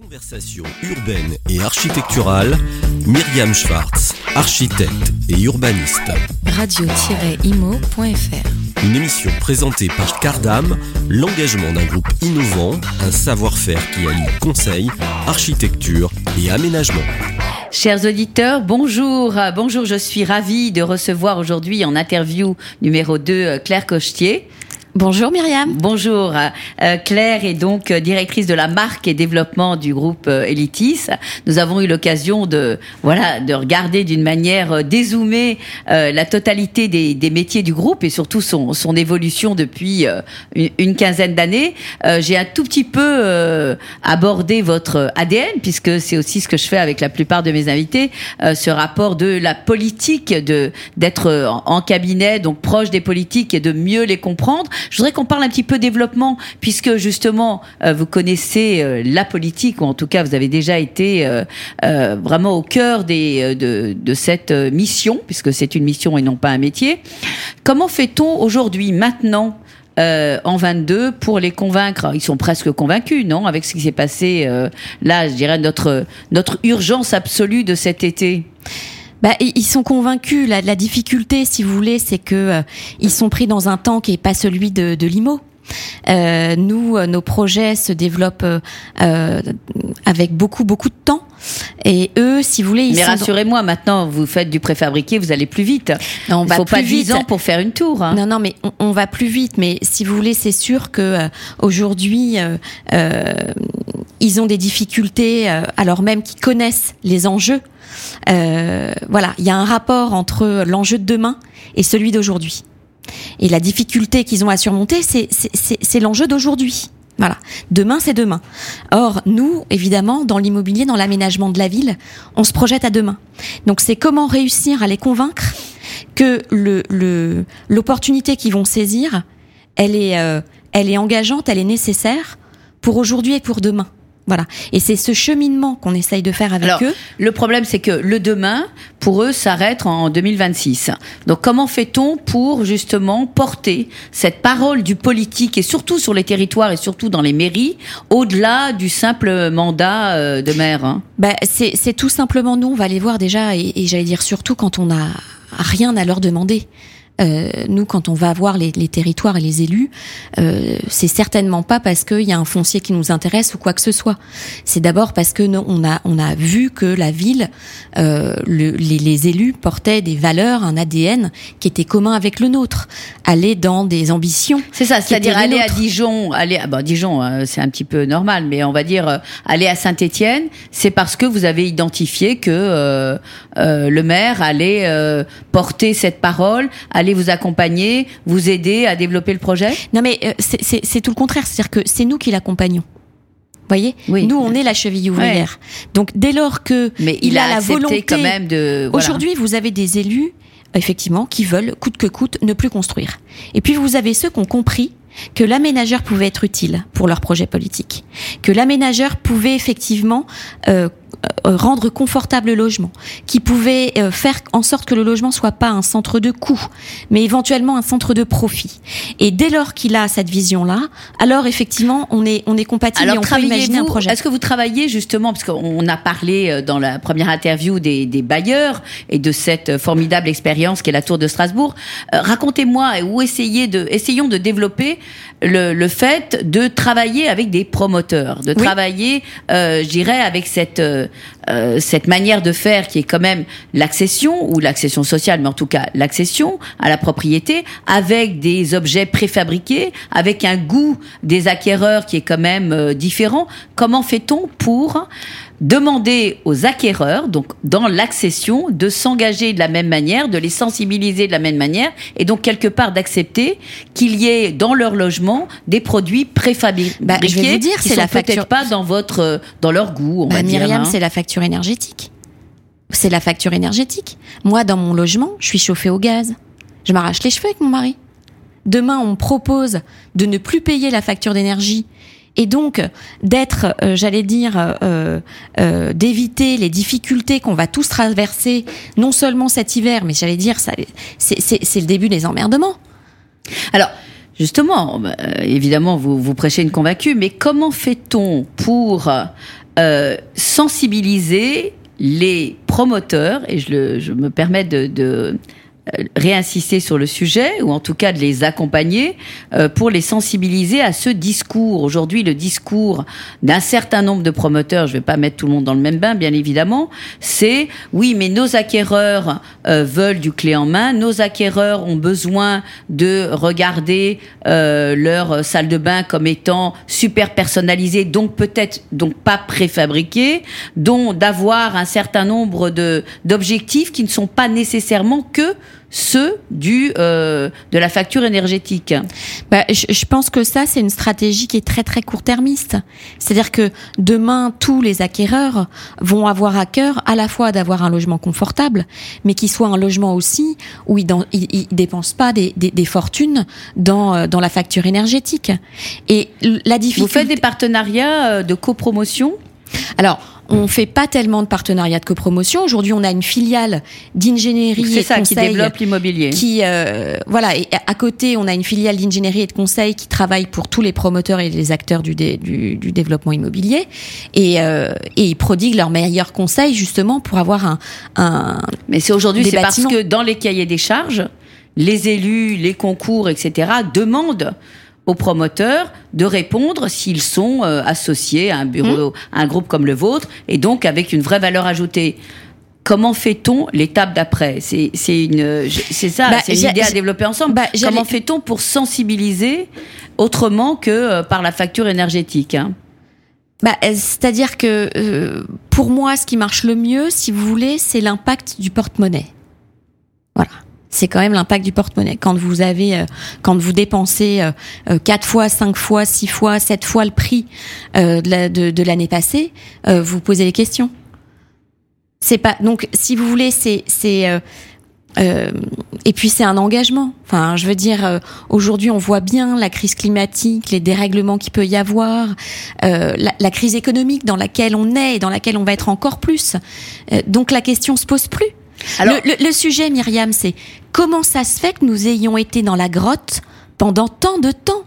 Conversation urbaine et architecturale, Myriam Schwartz, architecte et urbaniste. Radio-imo.fr Une émission présentée par Cardam, l'engagement d'un groupe innovant, un savoir-faire qui allie conseil, architecture et aménagement. Chers auditeurs, bonjour. Bonjour, je suis ravie de recevoir aujourd'hui en interview numéro 2 Claire Cochetier. Bonjour Myriam. Bonjour. Euh, Claire est donc euh, directrice de la marque et développement du groupe euh, Elitis. Nous avons eu l'occasion de voilà de regarder d'une manière dézoomée la totalité des, des, métiers du groupe et surtout son, son évolution depuis une, quinzaine d'années. J'ai un tout petit peu abordé votre ADN puisque c'est aussi ce que je fais avec la plupart de mes invités, ce rapport de la politique, de d'être en cabinet donc proche des politiques et de mieux les comprendre. Je voudrais qu'on parle un petit peu développement, puisque justement, euh, vous connaissez euh, la politique, ou en tout cas, vous avez déjà été euh, euh vraiment au cœur des, de, de, cette mission, puisque c'est une mission et non pas un métier. Comment fait-on aujourd'hui, maintenant, euh, en 22 pour les convaincre? Ils sont presque convaincus, non, avec ce qui s'est passé là, je dirais notre notre urgence absolue de cet été. Bah, ils sont convaincus. La, la difficulté, si vous voulez, c'est que euh, ils sont pris dans un temps qui est pas celui de, de l'IMO. Euh, nous, euh, nos projets se développent euh, avec beaucoup, beaucoup de temps. Et eux, si vous voulez, ils Mais rassurez-moi, dans... maintenant, vous faites du préfabriqué, vous allez plus vite. Non, on Il va faut plus pas vite. 10 ans pour faire une tour. Hein. Non, non, mais on, on, va plus vite. Mais si vous voulez, c'est sûr que euh, aujourd'hui, euh, ils ont des difficultés, alors même qu'ils connaissent les enjeux. voilà, il y a un rapport entre l'enjeu de demain et celui d'aujourd'hui. Et la difficulté qu'ils ont à surmonter, c'est l'enjeu d'aujourd'hui. Voilà. Demain, c'est demain. Or, nous, évidemment, dans l'immobilier, dans l'aménagement de la ville, on se projette à demain. Donc, c'est comment réussir à les convaincre que l'opportunité qu'ils vont saisir, elle est, euh, elle est engageante, elle est nécessaire pour aujourd'hui et pour demain. Voilà. Et c'est ce cheminement qu'on essaye de faire avec Alors, eux. Le problème, c'est que le demain, pour eux, s'arrête en 2026. Donc, comment fait-on pour justement porter cette parole du politique et surtout sur les territoires et surtout dans les mairies, au-delà du simple mandat euh, de maire hein? Bah, C'est tout simplement nous, on va les voir déjà, et, et j'allais dire surtout quand on n'a rien à leur demander. Euh, nous, quand on va voir les, les territoires et les élus, euh, c'est certainement pas parce qu'il y a un foncier qui nous intéresse ou quoi que ce soit. C'est d'abord parce que nous, on a on a vu que la ville, euh, le, les, les, élus portaient des valeurs, un ADN qui était commun avec le nôtre. Aller dans des ambitions. C'est ça, c'est-à-dire aller à Dijon, aller à bon, Dijon, euh, c'est un petit peu normal, mais on va dire euh, aller à Saint-Étienne, c'est parce que vous avez identifié que euh, le maire allait porter cette parole aller vous accompagner, vous aider à développer le projet? Non, mais euh, c'est tout le contraire. C'est-à-dire que c'est nous qui l'accompagnons. voyez? Oui. Nous, on est la cheville ouvrière. Ouais. Donc, dès lors que mais il, il a, a, la volonté quand même de. Voilà. Aujourd'hui, vous avez des élus, effectivement, qui veulent coûte que coûte ne plus construire. Et puis, vous avez ceux qui ont compris que l'aménageur pouvait être utile pour leur projet politique, que l'aménageur pouvait effectivement euh, rendre confortable le logement, qui pouvait euh, faire en sorte que le logement soit pas un centre de coût, mais éventuellement un centre de profit. Et dès lors qu'il a cette vision-là, alors effectivement, on est on est compatible alors, et on peut imaginer un projet. Est-ce que vous travaillez justement parce qu'on a parlé euh, dans la première interview des, des, bailleurs et de cette formidable expérience qu'est la Tour de Strasbourg. Euh, Racontez-moi ou essayez de essayons de développer le, le, fait de travailler avec des promoteurs, de oui. travailler, euh, je dirais, avec cette euh, cette manière de faire qui est quand même l'accession ou l'accession sociale, mais en tout cas l'accession à la propriété avec des objets préfabriqués, avec un goût des acquéreurs qui est quand même euh, différent. Comment fait-on pour demander aux acquéreurs, donc dans l'accession, de s'engager de la même manière, de les sensibiliser de la même manière, et donc quelque part d'accepter qu'il y ait dans leur logement des produits préfabriqués bah, je vais vous dire, qui c'est sont la facture... pas dans votre dans leur goût. On bah, va Myriam, dire, hein. c'est la facture énergétique. C'est la facture énergétique. Moi, dans mon logement, je suis chauffée au gaz. Je m'arrache les cheveux avec mon mari. Demain, on me propose de ne plus payer la facture d'énergie et donc d'être, euh, j'allais dire, euh, euh, d'éviter les difficultés qu'on va tous traverser, non seulement cet hiver, mais j'allais dire, c'est le début des emmerdements. Alors, justement, évidemment, vous, vous prêchez une convaincue, mais comment fait-on pour sensibiliser les promoteurs, et je, me permets de, réinsister sur le sujet, ou en tout cas de les accompagner euh, pour les sensibiliser à ce discours. Aujourd'hui, le discours d'un certain nombre de promoteurs, je ne vais pas mettre tout le monde dans le même bain, bien évidemment, c'est oui, mais nos acquéreurs euh, veulent du clé en main, nos acquéreurs ont besoin de regarder leur salle de bain comme étant super personnalisée, donc peut-être donc pas préfabriquée, donc d'avoir un certain nombre de d'objectifs qui ne sont pas nécessairement que ceux du euh, de la facture énergétique. Bah, je, je, pense que ça c'est une stratégie qui est très très court-termiste. C'est-à-dire que demain tous les acquéreurs vont avoir à cœur à la fois d'avoir un logement confortable, mais qui soit un logement aussi où ils, dans, ils, ils dépensent pas des, des, des, fortunes dans euh, dans la facture énergétique. Et la difficulté. Vous faites des partenariats euh, de copromotion alors, on fait pas tellement de partenariats de copromotion. Aujourd'hui, on a une filiale d'ingénierie et ça, conseil qui développe l'immobilier. Qui euh, voilà, et à côté, on a une filiale d'ingénierie et de conseil qui travaille pour tous les promoteurs et les acteurs du, dé, du, du, développement immobilier et, euh, et ils prodiguent leurs meilleurs conseils justement pour avoir un. un Mais c'est aujourd'hui, c'est parce que dans les cahiers des charges, les élus, les concours, etc. demandent aux promoteurs de répondre s'ils sont euh, associés à un bureau, mmh. à un groupe comme le vôtre, et donc avec une vraie valeur ajoutée. Comment fait-on l'étape d'après? C'est une, c'est ça, bah, c'est une idée à développer ensemble. Bah, Comment fait-on pour sensibiliser autrement que euh, par la facture énergétique hein? Bah, C'est-à-dire que euh, pour moi, ce qui marche le mieux, si vous voulez, c'est l'impact du porte-monnaie. Voilà c'est quand même l'impact du porte-monnaie. Quand vous avez, euh, quand vous dépensez euh, quatre fois, cinq fois, six fois, sept fois le prix euh, de l'année passée, vous posez les questions. C'est pas donc si vous voulez, c'est c'est et puis c'est un engagement. Enfin, je veux dire, aujourd'hui, on voit bien la crise climatique, les dérèglements qu'il peut y avoir, la, la, crise économique dans laquelle on est et dans laquelle on va être encore plus. donc la question se pose plus. Alors, le, le, le sujet, Myriam, c'est comment ça se fait que nous ayons été dans la grotte pendant tant de temps?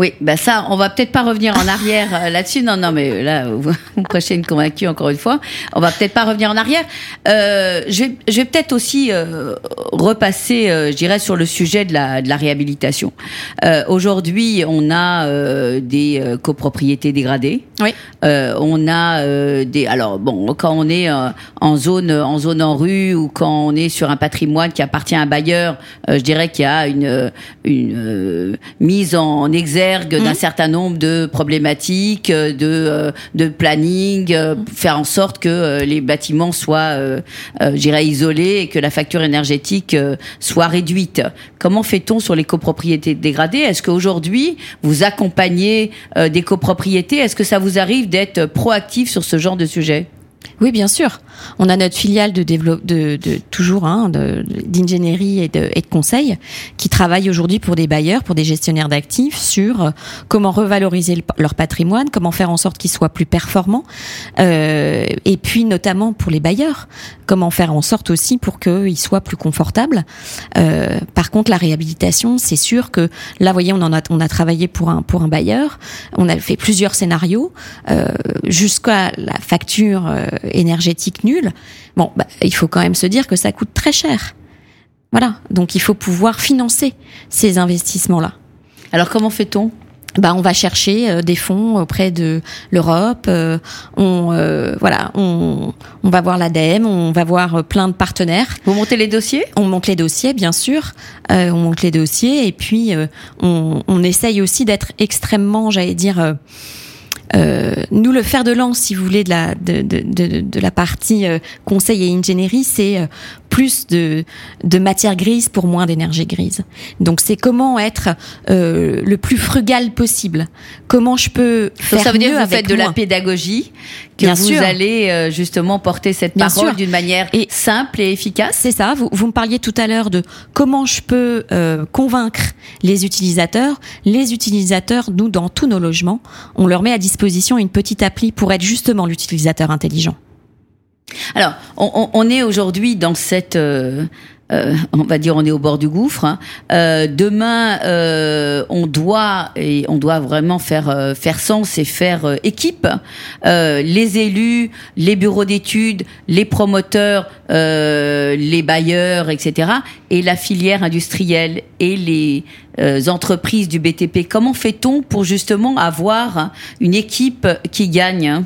Oui, bah ça, on va peut-être pas revenir en arrière euh, là-dessus. Non, non, mais là, vous prêchez une convaincue encore une fois. On va peut-être pas revenir en arrière. Euh, je vais, je vais peut-être aussi euh, repasser, euh, je dirais, sur le sujet de la, de la réhabilitation. Aujourd'hui, on a des copropriétés dégradées. Oui. on a des. Alors bon, quand on est en zone, en zone en rue ou quand on est sur un patrimoine qui appartient à un bailleur, je dirais qu'il y a une, une mise en exergue d'un mmh. certain nombre de problématiques, de, euh, de planning, euh, mmh. faire en sorte que euh, les bâtiments soient, j'irais, isolés et que la facture énergétique soit réduite. Comment fait-on sur les copropriétés dégradées? Est-ce qu'aujourd'hui, vous accompagnez des copropriétés? Est-ce que ça vous arrive d'être proactif sur ce genre de sujet? Oui, bien sûr. On a notre filiale de développe, de, de, toujours hein, d'ingénierie et de, et de conseil qui travaille aujourd'hui pour des bailleurs, pour des gestionnaires d'actifs sur euh, comment revaloriser le, leur patrimoine, comment faire en sorte qu'ils soient plus performants, euh, et puis notamment pour les bailleurs, comment faire en sorte aussi pour qu'ils soient plus confortables. Euh, par contre, la réhabilitation, c'est sûr que là, vous voyez, on en a, on a travaillé pour un pour un bailleur, on a fait plusieurs scénarios euh, jusqu'à la facture euh, énergétique nulle. Bon, bah, il faut quand même se dire que ça coûte très cher. Voilà, donc il faut pouvoir financer ces investissements-là. Alors comment fait-on? Bah, on va chercher euh, des fonds auprès de l'Europe. Euh, on euh, voilà, on, on va voir l'ADEME, on va voir plein de partenaires. Vous montez les dossiers? On monte les dossiers, bien sûr. on monte les dossiers et puis on, on essaye aussi d'être extrêmement, j'allais dire euh, nous, le fer de lance, si vous voulez, de la, de, de la partie euh, conseil et ingénierie, c'est euh, plus de, de matière grise pour moins d'énergie grise. Donc, c'est comment être euh, le plus frugal possible. Comment je peux faire Donc, ça veut dire que vous faites de la pédagogie, que Bien vous sûr. allez justement porter cette Bien parole d'une manière Et simple et efficace? C'est ça. Vous, vous me parliez tout à l'heure de comment je peux euh, convaincre les utilisateurs. Les utilisateurs, nous, dans tous nos logements, on leur met à disposition une petite appli pour être justement l'utilisateur intelligent. Alors, on, est aujourd'hui dans cette euh, euh, on va dire, on est au bord du gouffre. hein. Euh, demain, on doit et on doit vraiment faire faire sens et faire équipe. Les élus, les bureaux d'études, les promoteurs, les bailleurs, etc. Et la filière industrielle et les entreprises du BTP. Comment fait-on pour justement avoir une équipe qui gagne hein?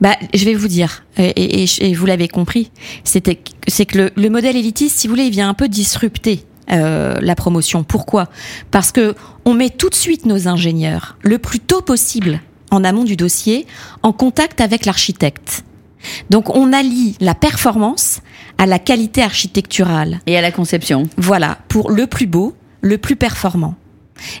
Bah, je vais vous dire, et, et- et- et vous l'avez compris, c'était c'est que le, le modèle élitiste, si vous voulez, il vient un peu disrupter euh, la promotion. Pourquoi? Parce que on met tout de suite nos ingénieurs le plus tôt possible en amont du dossier en contact avec l'architecte. Donc on allie la performance à la qualité architecturale. Et à la conception. Voilà, pour le plus beau, le plus performant.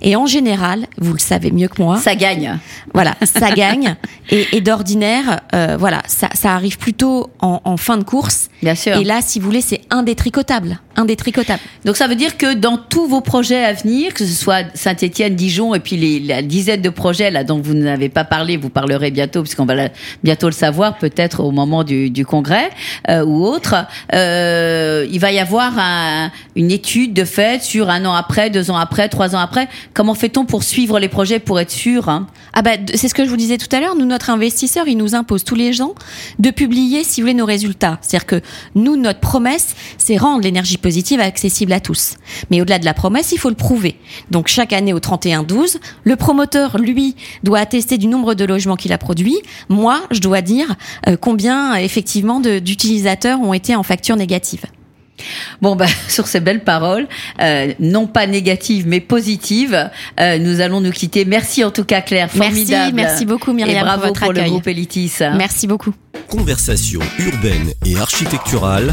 Et en général, vous le savez mieux que moi, Ça gagne. voilà, ça gagne. Et, et d'ordinaire, euh, voilà, ça, ça arrive plutôt en, en fin de course. Bien sûr. Et là, si vous voulez, c'est indétricotable, indétricotable. Donc ça veut dire que dans tous vos projets à venir, que ce soit Saint-Étienne, Dijon et puis les, la dizaine de projets là dont vous n'avez pas parlé, vous parlerez bientôt puisqu'on va la- bientôt le savoir peut-être au moment du, du congrès euh, ou autre. euh, il va y avoir un- une étude de fait sur un an après, deux ans après, trois ans après. Comment fait-on pour suivre les projets pour être sûr hein? Ah bah, c'est ce que je vous disais tout à l'heure. Nous, notre investisseur, il nous impose tous les ans de publier, si vous voulez, nos résultats. C'est-à-dire que nous, notre promesse, c'est rendre l'énergie positive accessible à tous. Mais au-delà de la promesse, il faut le prouver. Donc, chaque année au 31-12, le promoteur, lui, doit attester du nombre de logements qu'il a produits. Moi, je dois dire euh, combien, effectivement, d'utilisateurs ont été en facture négative. Bon, bah, sur ces belles paroles, euh, non pas négatives mais positives, euh, nous allons nous quitter. Merci en tout cas Claire, Merci, formidable. merci beaucoup, Myriam, Et pour bravo votre pour le accueil. groupe Elitis. Merci beaucoup. Conversation urbaine et architecturale,